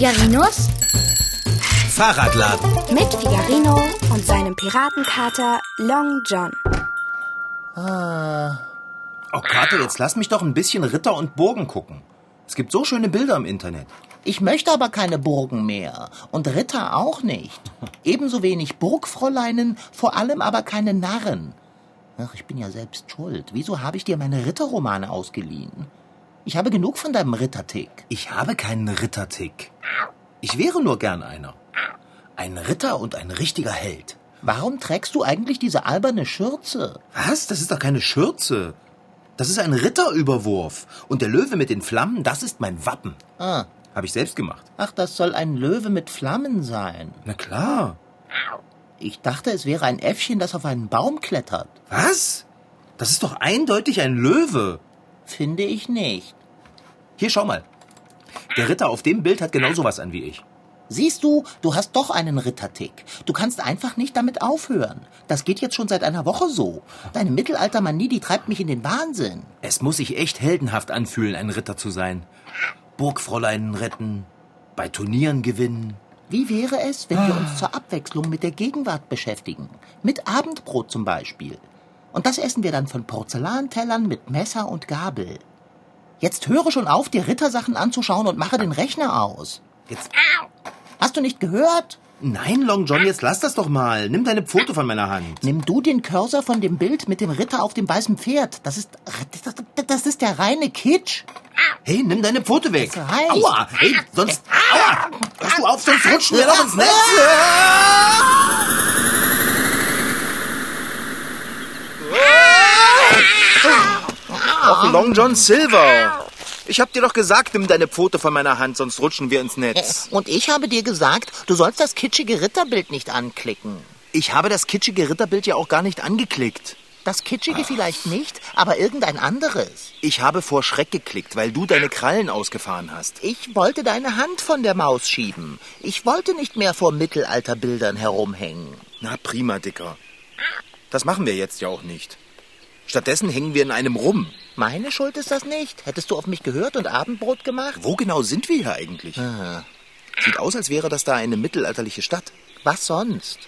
Figarinos Fahrradladen. mit Figarino und seinem Piratenkater Long John. Oh, Kater, jetzt lass mich doch ein bisschen Ritter und Burgen gucken. Es gibt so schöne Bilder im Internet. Ich möchte aber keine Burgen mehr. Und Ritter auch nicht. Ebenso wenig Burgfräuleinen, vor allem aber keine Narren. Ach, ich bin ja selbst schuld. Wieso habe ich dir meine Ritterromane ausgeliehen? Ich habe genug von deinem Rittertick. Ich habe keinen Rittertick. Ich wäre nur gern einer. Ein Ritter und ein richtiger Held. Warum trägst du eigentlich diese alberne Schürze? Was? Das ist doch keine Schürze. Das ist ein Ritterüberwurf. Und der Löwe mit den Flammen, das ist mein Wappen. Ah, Habe ich selbst gemacht. ach, das soll ein Löwe mit Flammen sein. Na klar. Ich dachte, es wäre ein Äffchen, das auf einen Baum klettert. Was? Das ist doch eindeutig ein Löwe. Finde ich nicht. Hier, schau mal. Der Ritter auf dem Bild hat genau sowas an wie ich. Siehst du, du hast doch einen Rittertick. Du kannst einfach nicht damit aufhören. Das geht jetzt schon seit einer Woche so. Deine Mittelaltermanie, die treibt mich in den Wahnsinn. Es muss sich echt heldenhaft anfühlen, ein Ritter zu sein. Burgfräulein retten, bei Turnieren gewinnen. Wie wäre es, wenn wir uns zur Abwechslung mit der Gegenwart beschäftigen? Mit Abendbrot zum Beispiel. Und das essen wir dann von Porzellantellern mit Messer und Gabel. Jetzt höre schon auf, dir Rittersachen anzuschauen und mache den Rechner aus. Jetzt. Hast du nicht gehört? Nein, Long John, jetzt lass das doch mal. Nimm deine Pfote von meiner Hand. Nimm du den Cursor von dem Bild mit dem Ritter auf dem weißen Pferd. Das ist, das, ist der reine Kitsch. Hey, nimm deine Pfote weg. Das reicht. Aua, hey, sonst. Aua! Hörst du auf, sonst rutschen wir noch ins Netz. Och, Long John Silver. Ich hab dir doch gesagt, nimm deine Pfote von meiner Hand, sonst rutschen wir ins Netz. Und ich habe dir gesagt, du sollst das kitschige Ritterbild nicht anklicken. Ich habe das kitschige Ritterbild ja auch gar nicht angeklickt. Das kitschige vielleicht nicht, aber irgendein anderes. Ich habe vor Schreck geklickt, weil du deine Krallen ausgefahren hast. Ich wollte deine Hand von der Maus schieben. Ich wollte nicht mehr vor Mittelalterbildern herumhängen. Na prima, Dicker. Das machen wir jetzt ja auch nicht. Stattdessen hängen wir in einem rum. Meine Schuld ist das nicht. Hättest du auf mich gehört und Abendbrot gemacht? Wo genau sind wir hier eigentlich? Sieht aus, als wäre das da eine mittelalterliche Stadt. Was sonst?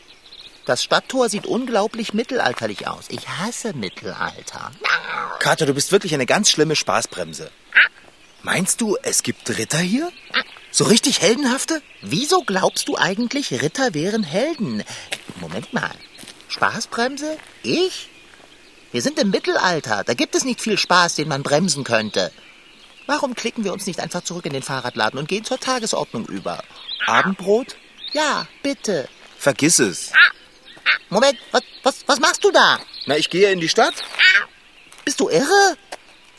Das Stadttor sieht unglaublich mittelalterlich aus. Ich hasse Mittelalter. Kater, du bist wirklich eine ganz schlimme Spaßbremse. Meinst du, es gibt Ritter hier? So richtig heldenhafte? Wieso glaubst du eigentlich, Ritter wären Helden? Moment mal. Spaßbremse? Ich? Wir sind im Mittelalter. Da gibt es nicht viel Spaß, den man bremsen könnte. Warum klicken wir uns nicht einfach zurück in den Fahrradladen und gehen zur Tagesordnung über? Abendbrot? Ja, bitte. Vergiss es. Moment, was, was, was machst du da? Na, ich gehe in die Stadt. Bist du irre?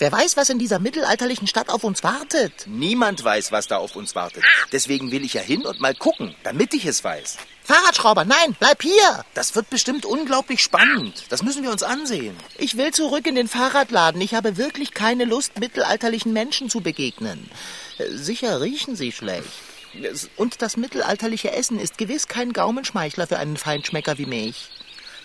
Wer weiß, was in dieser mittelalterlichen Stadt auf uns wartet? Niemand weiß, was da auf uns wartet. Deswegen will ich ja hin und mal gucken, damit ich es weiß. Fahrradschrauber, nein, bleib hier! Das wird bestimmt unglaublich spannend. Das müssen wir uns ansehen. Ich will zurück in den Fahrradladen. Ich habe wirklich keine Lust, mittelalterlichen Menschen zu begegnen. Äh, Sicher riechen sie schlecht. Und das mittelalterliche Essen ist gewiss kein Gaumenschmeichler für einen Feinschmecker wie mich.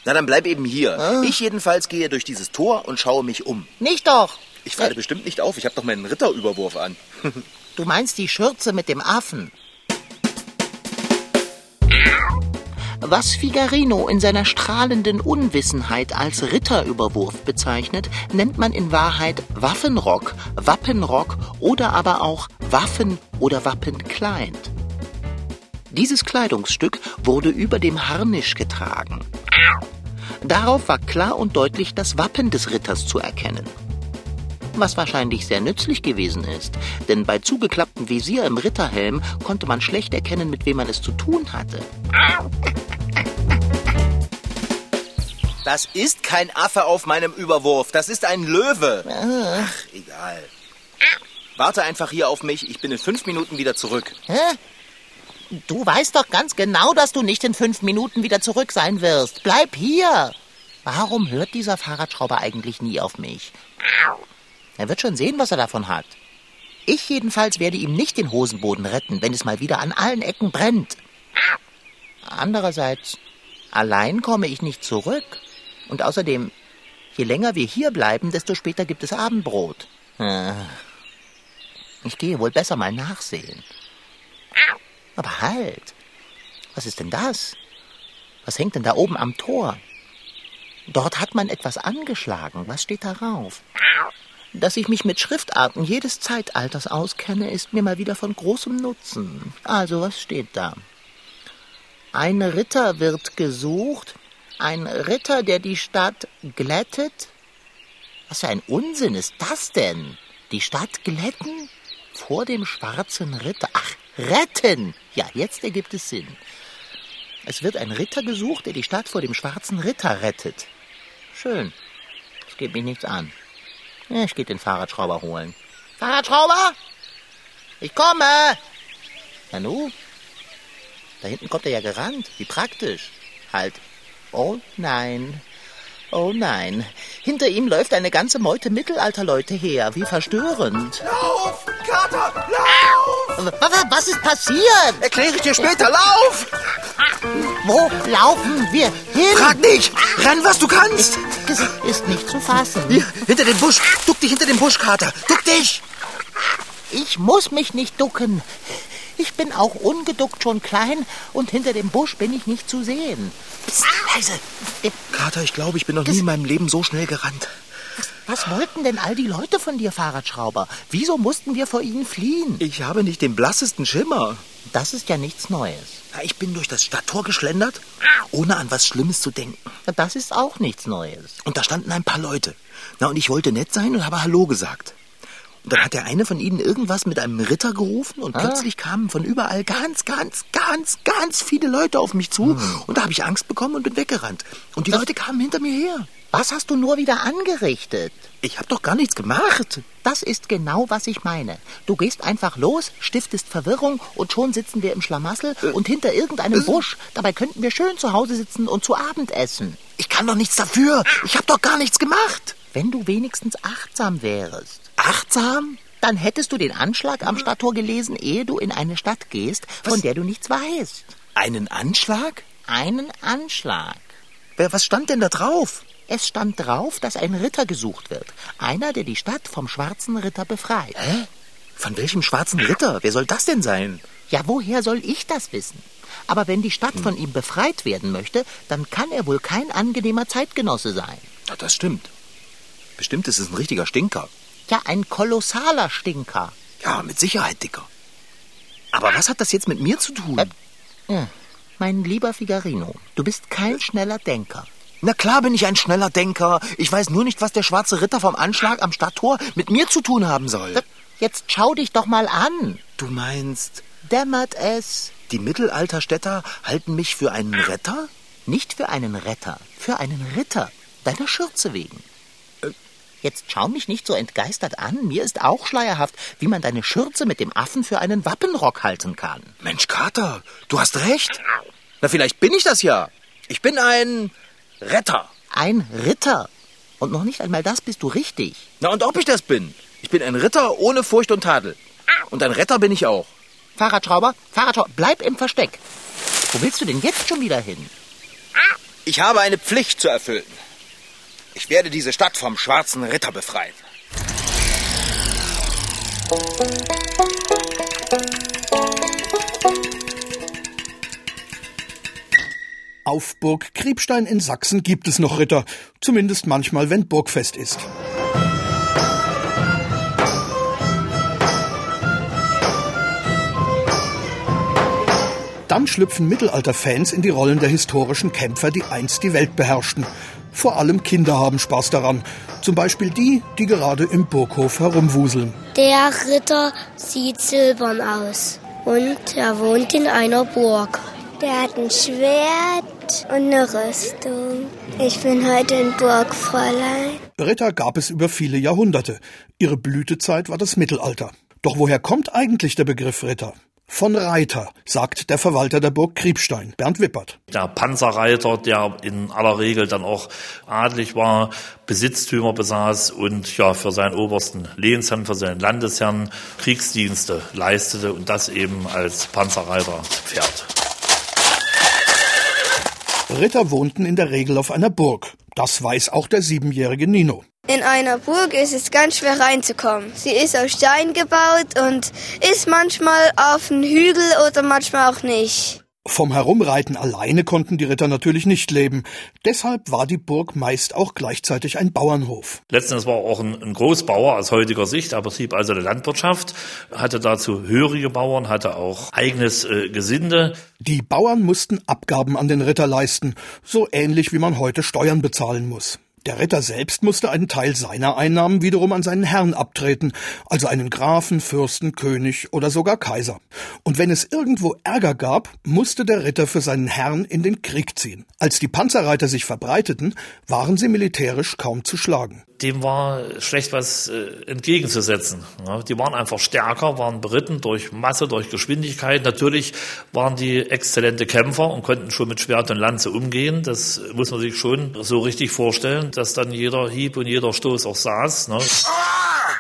Na, dann bleib eben hier. Ich jedenfalls gehe durch dieses Tor und schaue mich um. Nicht doch! Ich falle bestimmt nicht auf. Ich habe doch meinen Ritterüberwurf an. Du meinst die Schürze mit dem Affen. Was Figarino in seiner strahlenden Unwissenheit als Ritterüberwurf bezeichnet, nennt man in Wahrheit Waffenrock, Wappenrock oder aber auch Waffen- oder Wappenkleid. Dieses Kleidungsstück wurde über dem Harnisch getragen. Darauf war klar und deutlich das Wappen des Ritters zu erkennen was wahrscheinlich sehr nützlich gewesen ist, denn bei zugeklapptem Visier im Ritterhelm konnte man schlecht erkennen, mit wem man es zu tun hatte. Das ist kein Affe auf meinem Überwurf. Das ist ein Löwe. Ach, egal. Warte einfach hier auf mich. Ich bin in fünf Minuten wieder zurück. Hä? Du weißt doch ganz genau, dass du nicht in fünf Minuten wieder zurück sein wirst. Bleib hier! Warum hört dieser Fahrradschrauber eigentlich nie auf mich? Er wird schon sehen, was er davon hat. Ich jedenfalls werde ihm nicht den Hosenboden retten, wenn es mal wieder an allen Ecken brennt. Andererseits, allein komme ich nicht zurück. Und außerdem, je länger wir hier bleiben, desto später gibt es Abendbrot. Äh, Ich gehe wohl besser mal nachsehen. Aber halt. Was ist denn das? Was hängt denn da oben am Tor? Dort hat man etwas angeschlagen. Was steht darauf? Dass ich mich mit Schriftarten jedes Zeitalters auskenne, ist mir mal wieder von großem Nutzen. Also, was steht da? Ein Ritter wird gesucht. Ein Ritter, der die Stadt glättet. Was für ein Unsinn ist das denn? Die Stadt glätten? Vor dem schwarzen Ritter. Ach, retten! Ja, jetzt ergibt es Sinn. Es wird ein Ritter gesucht, der die Stadt vor dem schwarzen Ritter rettet. Schön. Das geht mich nichts an. Ich gehe den Fahrradschrauber holen. Fahrradschrauber! Ich komme! Nanu? Da hinten kommt er ja gerannt. Wie praktisch. Halt. Oh nein. Oh nein. Hinter ihm läuft eine ganze Meute Mittelalterleute her. Wie verstörend. Lauf! Kater, lauf! Was, was ist passiert? Erkläre ich dir später. Lauf! Wo laufen wir hin? Frag nicht! Renn, was du kannst! Es ist nicht zu fassen. Hier, hinter dem Busch. Duck dich hinter dem Busch, Kater. Duck dich! Ich muss mich nicht ducken. Ich bin auch ungeduckt schon klein und hinter dem Busch bin ich nicht zu sehen. Psst, leise. Kater, ich glaube, ich bin noch nie in meinem Leben so schnell gerannt. Was wollten denn all die Leute von dir, Fahrradschrauber? Wieso mussten wir vor ihnen fliehen? Ich habe nicht den blassesten Schimmer. Das ist ja nichts Neues. Ich bin durch das Stadttor geschlendert, ohne an was Schlimmes zu denken. Das ist auch nichts Neues. Und da standen ein paar Leute. Na, und ich wollte nett sein und habe Hallo gesagt. Und dann hat der eine von ihnen irgendwas mit einem Ritter gerufen und Ah. plötzlich kamen von überall ganz, ganz, ganz, ganz viele Leute auf mich zu. Und da habe ich Angst bekommen und bin weggerannt. Und die Leute kamen hinter mir her. Was hast du nur wieder angerichtet? Ich habe doch gar nichts gemacht. Das ist genau, was ich meine. Du gehst einfach los, stiftest Verwirrung und schon sitzen wir im Schlamassel und hinter irgendeinem Busch. Dabei könnten wir schön zu Hause sitzen und zu Abend essen. Ich kann doch nichts dafür. Ich habe doch gar nichts gemacht. Wenn du wenigstens achtsam wärst. Achtsam? Dann hättest du den Anschlag am Stadttor gelesen, ehe du in eine Stadt gehst, von Was? der du nichts weißt. Einen Anschlag? Einen Anschlag. Wer, was stand denn da drauf? Es stand drauf, dass ein Ritter gesucht wird. Einer, der die Stadt vom schwarzen Ritter befreit. Hä? Von welchem schwarzen Ritter? Wer soll das denn sein? Ja, woher soll ich das wissen? Aber wenn die Stadt von ihm befreit werden möchte, dann kann er wohl kein angenehmer Zeitgenosse sein. Ja, das stimmt. Bestimmt ist es ein richtiger Stinker. Ja, ein kolossaler Stinker. Ja, mit Sicherheit, Dicker. Aber was hat das jetzt mit mir zu tun? Äh, Ja, mein lieber Figarino, du bist kein schneller Denker. Na klar bin ich ein schneller Denker. Ich weiß nur nicht, was der schwarze Ritter vom Anschlag am Stadttor mit mir zu tun haben soll. Jetzt schau dich doch mal an. Du meinst, Dämmert es? die Mittelalterstädter halten mich für einen Retter? Nicht für einen Retter, für einen Ritter. Deiner Schürze wegen. Jetzt schau mich nicht so entgeistert an. Mir ist auch schleierhaft, wie man deine Schürze mit dem Affen für einen Wappenrock halten kann. Mensch, Kater, du hast recht. Na, vielleicht bin ich das ja. Ich bin ein Retter. Ein Ritter. Und noch nicht einmal das bist du richtig. Na, und ob ich das bin? Ich bin ein Ritter ohne Furcht und Tadel. Und ein Retter bin ich auch. Fahrradschrauber, Fahrradschrauber, bleib im Versteck. Wo willst du denn jetzt schon wieder hin? Ich habe eine Pflicht zu erfüllen. Ich werde diese Stadt vom schwarzen Ritter befreien. Auf Burg Kriebstein in Sachsen gibt es noch Ritter, zumindest manchmal, wenn Burgfest ist. Dann schlüpfen Mittelalter-Fans in die Rollen der historischen Kämpfer, die einst die Welt beherrschten. Vor allem Kinder haben Spaß daran. Zum Beispiel die, die gerade im Burghof herumwuseln. Der Ritter sieht silbern aus und er wohnt in einer Burg. Der hat ein Schwert und eine Rüstung. Ich bin heute ein Burgfräulein. Ritter gab es über viele Jahrhunderte. Ihre Blütezeit war das Mittelalter. Doch woher kommt eigentlich der Begriff Ritter? Von Reiter, sagt der Verwalter der Burg Kriebstein, Bernd Wippert. Der Panzerreiter, der in aller Regel dann auch adlig war, Besitztümer besaß und ja für seinen obersten Lehnsherrn, für seinen Landesherrn Kriegsdienste leistete und das eben als Panzerreiterpferd. Ritter wohnten in der Regel auf einer Burg. Das weiß auch der siebenjährige Nino. In einer Burg ist es ganz schwer reinzukommen. Sie ist aus Stein gebaut und ist manchmal auf einem Hügel oder manchmal auch nicht. Vom Herumreiten alleine konnten die Ritter natürlich nicht leben. Deshalb war die Burg meist auch gleichzeitig ein Bauernhof. Letztendlich war auch ein, ein Großbauer aus heutiger Sicht. Er betrieb also eine Landwirtschaft, hatte dazu hörige Bauern, hatte auch eigenes äh, Gesinde. Die Bauern mussten Abgaben an den Ritter leisten, so ähnlich wie man heute Steuern bezahlen muss. Der Ritter selbst musste einen Teil seiner Einnahmen wiederum an seinen Herrn abtreten, also einen Grafen, Fürsten, König oder sogar Kaiser. Und wenn es irgendwo Ärger gab, musste der Ritter für seinen Herrn in den Krieg ziehen. Als die Panzerreiter sich verbreiteten, waren sie militärisch kaum zu schlagen. Dem war schlecht was äh, entgegenzusetzen. Ja, die waren einfach stärker, waren beritten durch Masse, durch Geschwindigkeit. Natürlich waren die exzellente Kämpfer und konnten schon mit Schwert und Lanze umgehen. Das muss man sich schon so richtig vorstellen dass dann jeder Hieb und jeder Stoß auch saß. Ne?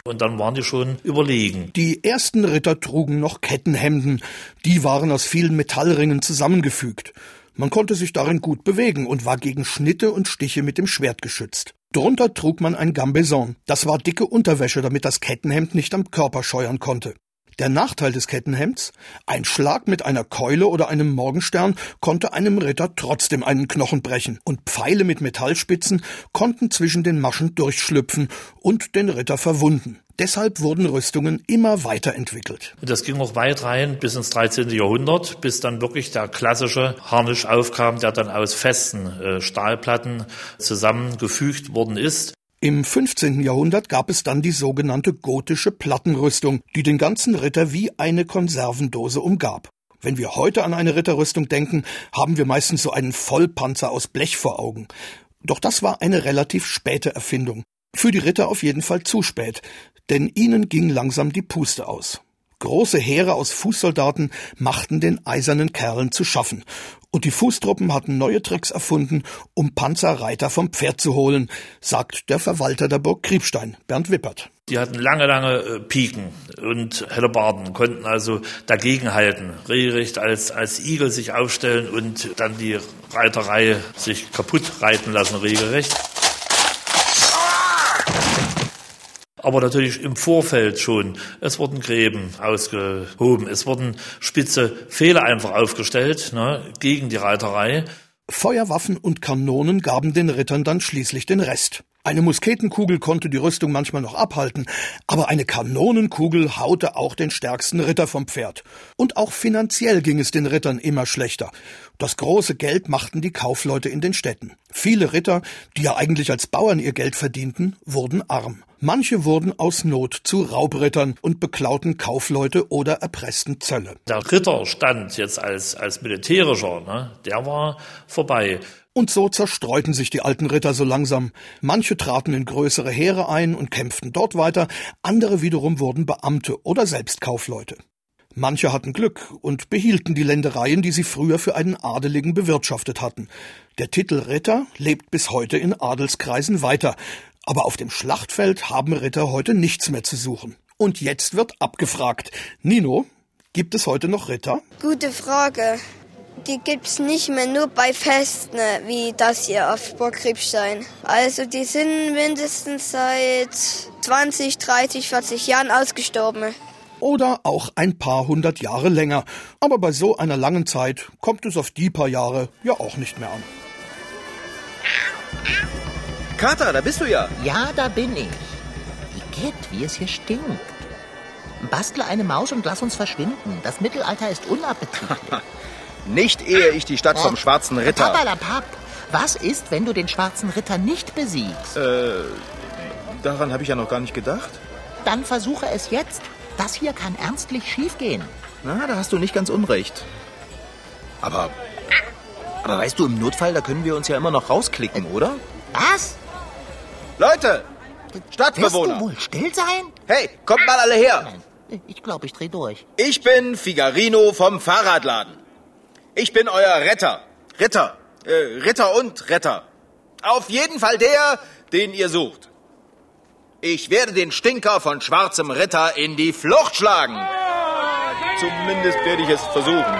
Und dann waren die schon überlegen. Die ersten Ritter trugen noch Kettenhemden. Die waren aus vielen Metallringen zusammengefügt. Man konnte sich darin gut bewegen und war gegen Schnitte und Stiche mit dem Schwert geschützt. Drunter trug man ein Gambeson. Das war dicke Unterwäsche, damit das Kettenhemd nicht am Körper scheuern konnte. Der Nachteil des Kettenhemds? Ein Schlag mit einer Keule oder einem Morgenstern konnte einem Ritter trotzdem einen Knochen brechen, und Pfeile mit Metallspitzen konnten zwischen den Maschen durchschlüpfen und den Ritter verwunden. Deshalb wurden Rüstungen immer weiterentwickelt. Das ging auch weit rein bis ins 13. Jahrhundert, bis dann wirklich der klassische Harnisch aufkam, der dann aus festen äh, Stahlplatten zusammengefügt worden ist. Im 15. Jahrhundert gab es dann die sogenannte gotische Plattenrüstung, die den ganzen Ritter wie eine Konservendose umgab. Wenn wir heute an eine Ritterrüstung denken, haben wir meistens so einen Vollpanzer aus Blech vor Augen. Doch das war eine relativ späte Erfindung. Für die Ritter auf jeden Fall zu spät, denn ihnen ging langsam die Puste aus. Große Heere aus Fußsoldaten machten den eisernen Kerlen zu schaffen, und die Fußtruppen hatten neue Tricks erfunden, um Panzerreiter vom Pferd zu holen, sagt der Verwalter der Burg Kriebstein, Bernd Wippert. Die hatten lange, lange äh, Piken und Hellebarden, konnten also dagegenhalten, regelrecht als, als Igel sich aufstellen und dann die Reiterei sich kaputt reiten lassen, regelrecht. Aber natürlich im Vorfeld schon. Es wurden Gräben ausgehoben, es wurden spitze Fehler einfach aufgestellt ne, gegen die Reiterei. Feuerwaffen und Kanonen gaben den Rittern dann schließlich den Rest. Eine Musketenkugel konnte die Rüstung manchmal noch abhalten, aber eine Kanonenkugel haute auch den stärksten Ritter vom Pferd. Und auch finanziell ging es den Rittern immer schlechter. Das große Geld machten die Kaufleute in den Städten. Viele Ritter, die ja eigentlich als Bauern ihr Geld verdienten, wurden arm. Manche wurden aus Not zu Raubrittern und beklauten Kaufleute oder erpressten Zölle. Der Ritterstand jetzt als, als militärischer, ne, der war vorbei. Und so zerstreuten sich die alten Ritter so langsam. Manche traten in größere Heere ein und kämpften dort weiter, andere wiederum wurden Beamte oder selbst Kaufleute. Manche hatten Glück und behielten die Ländereien, die sie früher für einen Adeligen bewirtschaftet hatten. Der Titel Ritter lebt bis heute in Adelskreisen weiter, aber auf dem Schlachtfeld haben Ritter heute nichts mehr zu suchen. Und jetzt wird abgefragt. Nino, gibt es heute noch Ritter? Gute Frage die gibt es nicht mehr nur bei Festen, wie das hier auf Burg Kriebstein. Also die sind mindestens seit 20, 30, 40 Jahren ausgestorben. Oder auch ein paar hundert Jahre länger. Aber bei so einer langen Zeit kommt es auf die paar Jahre ja auch nicht mehr an. Kater, da bist du ja. Ja, da bin ich. Igitt, wie es hier stinkt. Bastle eine Maus und lass uns verschwinden. Das Mittelalter ist unappetitlich. Nicht ehe ich die Stadt vom Schwarzen Ritter. Papalapap, was ist, wenn du den Schwarzen Ritter nicht besiegst? Äh, daran habe ich ja noch gar nicht gedacht. Dann versuche es jetzt. Das hier kann ernstlich schiefgehen. Na, da hast du nicht ganz unrecht. Aber, aber weißt du, im Notfall, da können wir uns ja immer noch rausklicken, oder? Was? Leute! Stadtbewohner! Wirst du wohl still sein? Hey, kommt mal alle her! Nein, ich glaube, ich dreh durch. Ich bin Figarino vom Fahrradladen. Ich bin euer Retter. Ritter. Äh, Ritter und Retter. Auf jeden Fall der, den ihr sucht. Ich werde den Stinker von schwarzem Ritter in die Flucht schlagen. Zumindest werde ich es versuchen.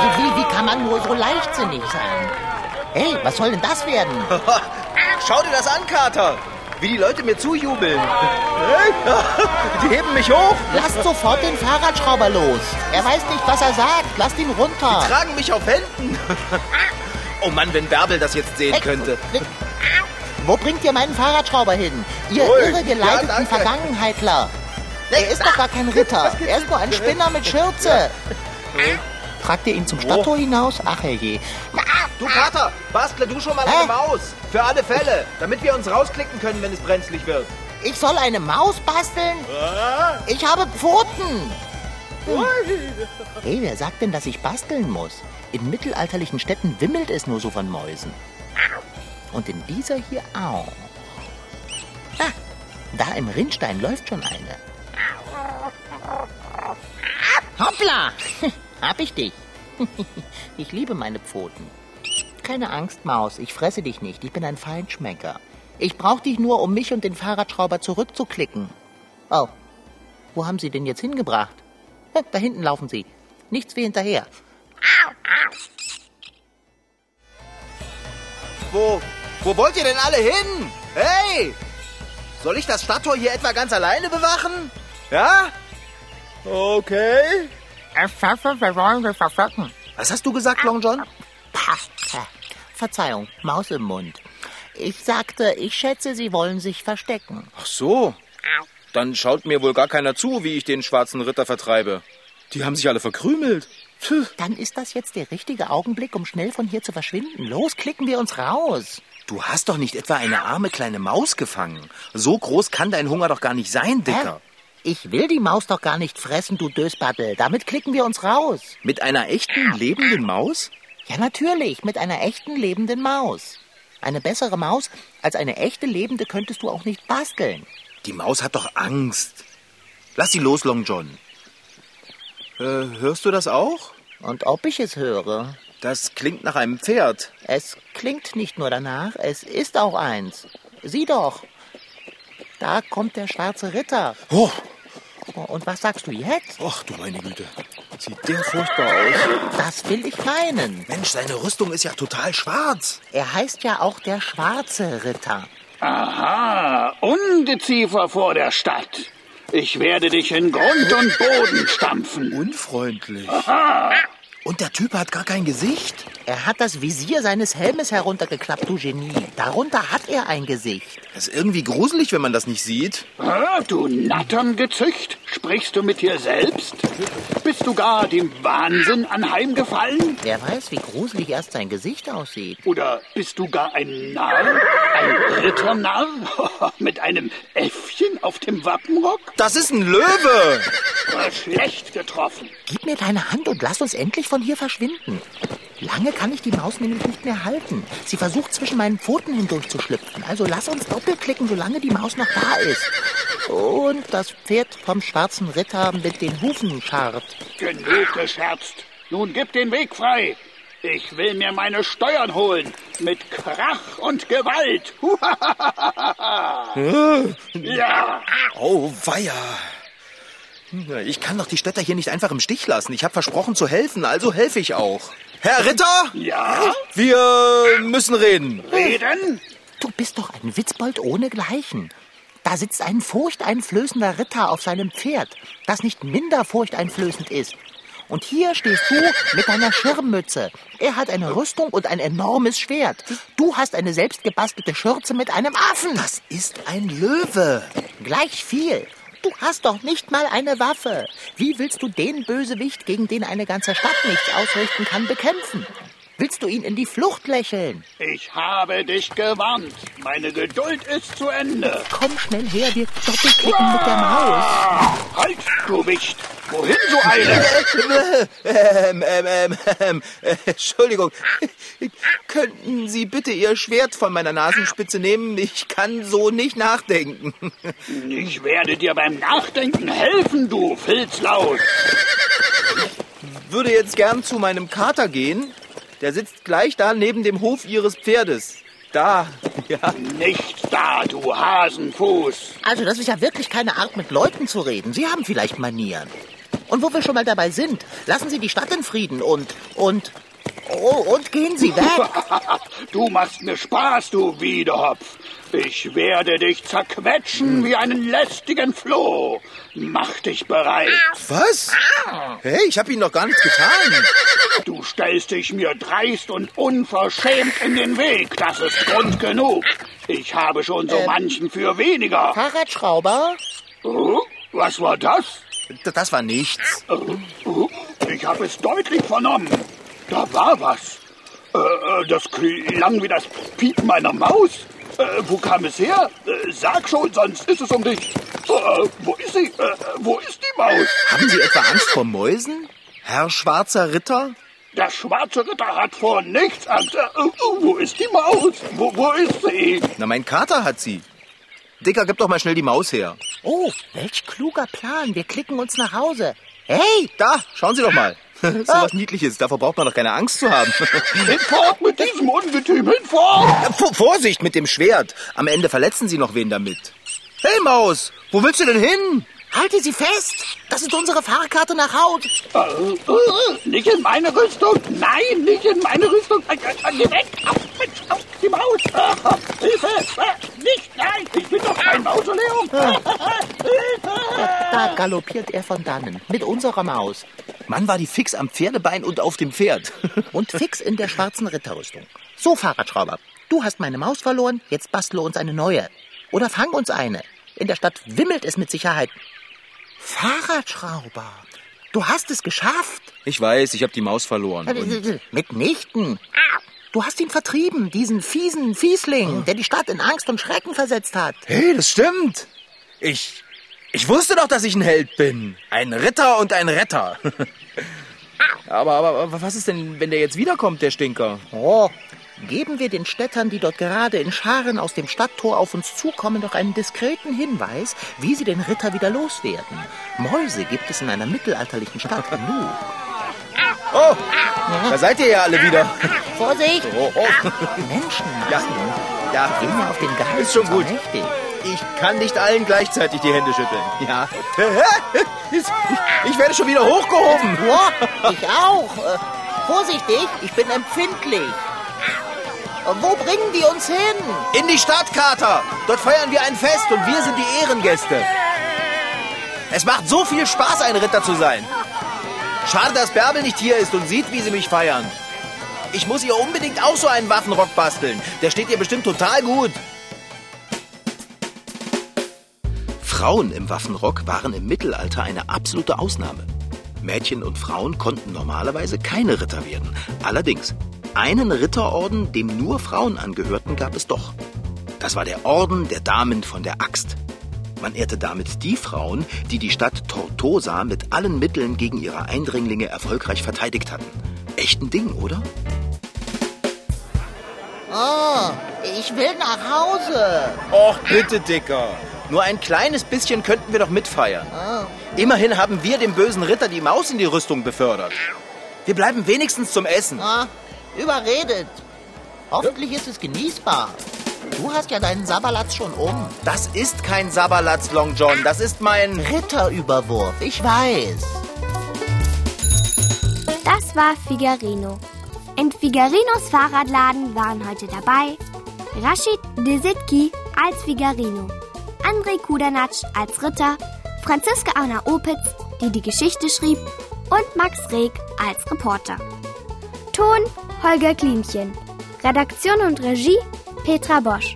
Wie, wie, wie kann man nur so leichtsinnig sein? Hey, was soll denn das werden? Schau dir das an, Kater. Wie die Leute mir zujubeln. Die heben mich hoch. Lasst sofort den Fahrradschrauber los. Er weiß nicht, was er sagt. Lasst ihn runter. Tragen mich auf Händen. Oh Mann, wenn Bärbel das jetzt sehen Hey, könnte. Wo bringt ihr meinen Fahrradschrauber hin? Ihr Ui, irregeleiteten ja. Vergangenheitler. Er ist doch gar kein Ritter. Er ist nur ein Spinner mit Schürze. Tragt ihr ihn zum Stadttor hinaus? Ach herrje. Du, Kater, bastle du schon mal eine Maus. Für alle Fälle. Damit wir uns rausklicken können, wenn es brenzlig wird. Ich soll eine Maus basteln? Ich habe Pfoten. Hm. Hey, wer sagt denn, dass ich basteln muss? In mittelalterlichen Städten wimmelt es nur so von Mäusen. Und in dieser hier auch. Ah, da im Rinnstein läuft schon eine. Hoppla! Hab ich dich. Ich liebe meine Pfoten. Keine Angst, Maus, ich fresse dich nicht. Ich bin ein Feinschmecker. Ich brauche dich nur, um mich und den Fahrradschrauber zurückzuklicken. Oh, wo haben Sie den jetzt hingebracht? Hm, Da hinten laufen Sie. Nichts wie hinterher. Wo, wo wollt ihr denn alle hin? Hey! Soll ich das Stadttor hier etwa ganz alleine bewachen? Ja? Okay. Wir wollen wir verfolgen. Was hast du gesagt, Long John? Verzeihung, Maus im Mund. Ich sagte, ich schätze, Sie wollen sich verstecken. Ach so. Dann schaut mir wohl gar keiner zu, wie ich den schwarzen Ritter vertreibe. Die haben sich alle verkrümelt. Puh. Dann ist das jetzt der richtige Augenblick, um schnell von hier zu verschwinden. Los, klicken wir uns raus. Du hast doch nicht etwa eine arme kleine Maus gefangen. So groß kann dein Hunger doch gar nicht sein, Dicker. Ich will die Maus doch gar nicht fressen, du Dösbattel. Damit klicken wir uns raus. Mit einer echten, lebenden Maus? Ja, natürlich, mit einer echten lebenden Maus. Eine bessere Maus als eine echte lebende könntest du auch nicht basteln. Die Maus hat doch Angst. Lass sie los, Long John. Äh, hörst du das auch? Und ob ich es höre? Das klingt nach einem Pferd. Es klingt nicht nur danach, es ist auch eins. Sieh doch. Da kommt der schwarze Ritter. Oh, Und was sagst du jetzt? ach du meine Güte. Sieht der furchtbar aus. Das will ich meinen. Mensch, seine Rüstung ist ja total schwarz. Er heißt ja auch der schwarze Ritter. Aha, Ungeziefer vor der Stadt. Ich werde dich in Grund und Boden stampfen. Unfreundlich. Und der Typ hat gar kein Gesicht. Er hat das Visier seines Helmes heruntergeklappt, du Genie. Darunter hat er ein Gesicht. Das ist irgendwie gruselig, wenn man das nicht sieht. Ah, du Natterngezücht, sprichst du mit dir selbst? Bist du gar dem Wahnsinn anheimgefallen? Wer weiß, wie gruselig erst sein Gesicht aussieht. Oder bist du gar ein Narr? Ein Ritternarr? mit einem Äffchen auf dem Wappenrock? Das ist ein Löwe. Schlecht getroffen. Gib mir deine Hand und lass uns endlich von hier verschwinden. Lange kann ich die Maus nämlich nicht mehr halten. Sie versucht zwischen meinen Pfoten hindurch zu schlüpfen. Also lass uns doppelklicken, solange die Maus noch da ist. Und das Pferd vom schwarzen Ritter mit den Hufen scharrt. Genug gescherzt. Nun gib den Weg frei. Ich will mir meine Steuern holen. Mit Krach und Gewalt. ja. Oh, weia. Ich kann doch die Städter hier nicht einfach im Stich lassen. Ich habe versprochen zu helfen, also helfe ich auch. Herr Ritter, Ja? wir müssen reden. Reden? Du bist doch ein Witzbold ohnegleichen. Da sitzt ein furchteinflößender Ritter auf seinem Pferd, das nicht minder furchteinflößend ist. Und hier stehst du mit deiner Schirmmütze. Er hat eine Rüstung und ein enormes Schwert. Du hast eine selbstgebastelte Schürze mit einem Affen. Das ist ein Löwe. Gleich viel. Du hast doch nicht mal eine Waffe. Wie willst du den Bösewicht, gegen den eine ganze Stadt nichts ausrichten kann, bekämpfen? Willst du ihn in die Flucht lächeln? Ich habe dich gewarnt. Meine Geduld ist zu Ende. Komm schnell her, wir doppelklicken mit der Maus. Halt, du Wicht. Wohin so eile? Ähm, ähm, ähm, ähm, äh, Entschuldigung. Könnten Sie bitte Ihr Schwert von meiner Nasenspitze nehmen? Ich kann so nicht nachdenken. Ich werde dir beim Nachdenken helfen, du Filzlaus. Würde jetzt gern zu meinem Kater gehen. Der sitzt gleich da neben dem Hof Ihres Pferdes. Da, ja. Nicht da, du Hasenfuß. Also, das ist ja wirklich keine Art, mit Leuten zu reden. Sie haben vielleicht Manieren. Und wo wir schon mal dabei sind, lassen Sie die Stadt in Frieden und, und, Oh, und gehen Sie weg. Du machst mir Spaß, du Wiedehopf. Ich werde dich zerquetschen wie einen lästigen Floh. Mach dich bereit. Was? Hey, ich habe Ihnen doch gar nichts getan. Du stellst dich mir dreist und unverschämt in den Weg. Das ist Grund genug. Ich habe schon so manchen für weniger. Fahrradschrauber? Oh, was war das? Das war nichts. Ich habe es deutlich vernommen. Da war was. Äh, äh, das klang wie das Piepen einer Maus. Äh, wo kam es her? Sag schon, sonst ist es um dich. Wo ist sie? Wo ist die Maus? Haben Sie etwa Angst vor Mäusen? Herr Schwarzer Ritter? Der schwarze Ritter hat vor nichts Angst. Wo ist die Maus? Wo, wo ist sie? Na, mein Kater hat sie. Dicker, gib doch mal schnell die Maus her. Oh, welch kluger Plan. Wir klicken uns nach Hause. Hey, Da, schauen Sie doch mal. so was Niedliches, davor braucht man doch keine Angst zu haben. Hinfort mit diesem Ungetüm, hinfort! V Vorsicht mit dem Schwert. Am Ende verletzen Sie noch wen damit. Hey Maus, wo willst du denn hin? halte sie fest. Das ist unsere Fahrkarte nach Haut. Äh, äh, nicht in meine Rüstung! Nein, nicht in meine Rüstung! Äh, Geh weg! Auf, Mensch, auf, die Maus! Hilfe! Äh, Nicht! Nein! Ich bin doch kein Mausoleum! Hilfe! Da galoppiert er von dannen mit unserer Maus. Mann war die fix am Pferdebein und auf dem Pferd. Und fix in der schwarzen Ritterrüstung. So, Fahrradschrauber, du hast meine Maus verloren, jetzt bastle uns eine neue. Oder fang uns eine. In der Stadt wimmelt es mit Sicherheit. Fahrradschrauber, du hast es geschafft. Ich weiß, ich habe die Maus verloren. Und Mitnichten. Du hast ihn vertrieben, diesen fiesen Fiesling, der die Stadt in Angst und Schrecken versetzt hat. hey, das stimmt. Ich, ich wusste doch, dass ich ein Held bin. Ein Ritter und ein Retter. aber, aber, aber was ist denn, wenn der jetzt wiederkommt, der Stinker? Oh, geben wir den Städtern, die dort gerade in Scharen aus dem Stadttor auf uns zukommen, doch einen diskreten Hinweis, wie sie den Ritter wieder loswerden. Mäuse gibt es in einer mittelalterlichen Stadt genug. Oh, da seid ihr ja alle wieder. Vorsicht! Oh, oh. Menschen, Ja, ja, gehen ja auf den Geist. Ist schon gut. Mächtig. Ich kann nicht allen gleichzeitig die Hände schütteln. Ja. Ich werde schon wieder hochgehoben. Ja, ich auch. Äh, vorsichtig, ich bin empfindlich. Äh, Wo bringen die uns hin? In die Stadt, Kater. Dort feiern wir ein Fest und wir sind die Ehrengäste. Es macht so viel Spaß, ein Ritter zu sein. Schade, dass Bärbel nicht hier ist und sieht, wie sie mich feiern. Ich muss ihr unbedingt auch so einen Waffenrock basteln. Der steht ihr bestimmt total gut. Frauen im Waffenrock waren im Mittelalter eine absolute Ausnahme. Mädchen und Frauen konnten normalerweise keine Ritter werden. Allerdings, einen Ritterorden, dem nur Frauen angehörten, gab es doch. Das war der Orden der Damen von der Axt. Man ehrte damit die Frauen, die die Stadt Tortosa mit allen Mitteln gegen ihre Eindringlinge erfolgreich verteidigt hatten. Echt ein Ding, oder? Oh, ich will nach Hause. Och, bitte, Dicker. Nur ein kleines bisschen könnten wir doch mitfeiern. Immerhin haben wir dem bösen Ritter die Maus in die Rüstung befördert. Wir bleiben wenigstens zum Essen. Ah, überredet. Hoffentlich ist es genießbar. Du hast ja deinen Sabberlatz schon um. Das ist kein Sabberlatz, Long John. Das ist mein... Ritterüberwurf, ich weiß. Das war Figarino. In Figarinos Fahrradladen waren heute dabei Rashid Desitki als Figarino, André Kudanatsch als Ritter, Franziska Anna Opitz, die die Geschichte schrieb, und Max Reg als Reporter. Ton Holger Klimchen. Redaktion und Regie Petra Bosch.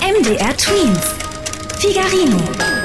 MDR Twins. Figarino.